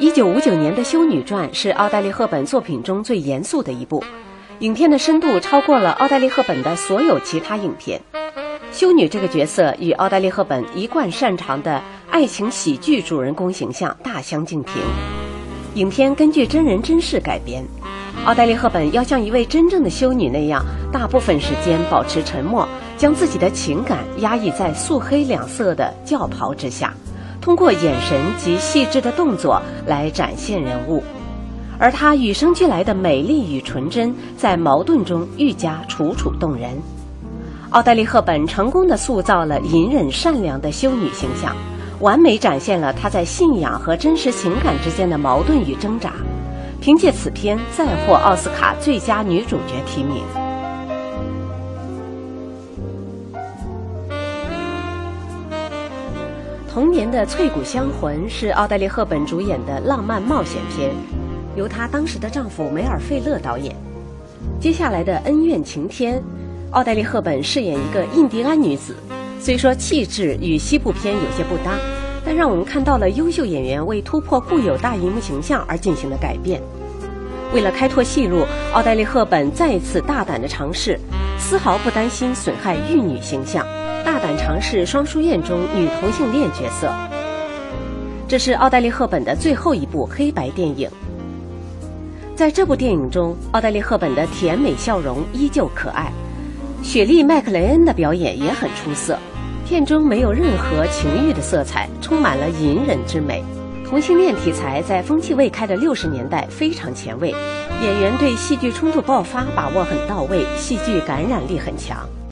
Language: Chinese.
一九五九年的《修女传》是奥黛丽·赫本作品中最严肃的一部，影片的深度超过了奥黛丽·赫本的所有其他影片。修女这个角色与奥黛丽·赫本一贯擅长的爱情喜剧主人公形象大相径庭。影片根据真人真事改编，奥黛丽·赫本要像一位真正的修女那样，大部分时间保持沉默，将自己的情感压抑在素黑两色的轿袍之下。通过眼神及细致的动作来展现人物，而她与生俱来的美丽与纯真，在矛盾中愈加楚楚动人。奥黛丽·赫本成功的塑造了隐忍善良的修女形象，完美展现了她在信仰和真实情感之间的矛盾与挣扎。凭借此片，再获奥斯卡最佳女主角提名。同年的《翠谷香魂》是奥黛丽·赫本主演的浪漫冒险片，由她当时的丈夫梅尔费勒导演。接下来的《恩怨情天》，奥黛丽·赫本饰演一个印第安女子，虽说气质与西部片有些不搭，但让我们看到了优秀演员为突破固有大荧幕形象而进行的改变。为了开拓戏路，奥黛丽·赫本再一次大胆的尝试，丝毫不担心损害玉女形象。大胆尝试《双书院》中女同性恋角色，这是奥黛丽·赫本的最后一部黑白电影。在这部电影中，奥黛丽·赫本的甜美笑容依旧可爱，雪莉·麦克雷恩的表演也很出色。片中没有任何情欲的色彩，充满了隐忍之美。同性恋题材在风气未开的六十年代非常前卫，演员对戏剧冲突爆发把握很到位，戏剧感染力很强。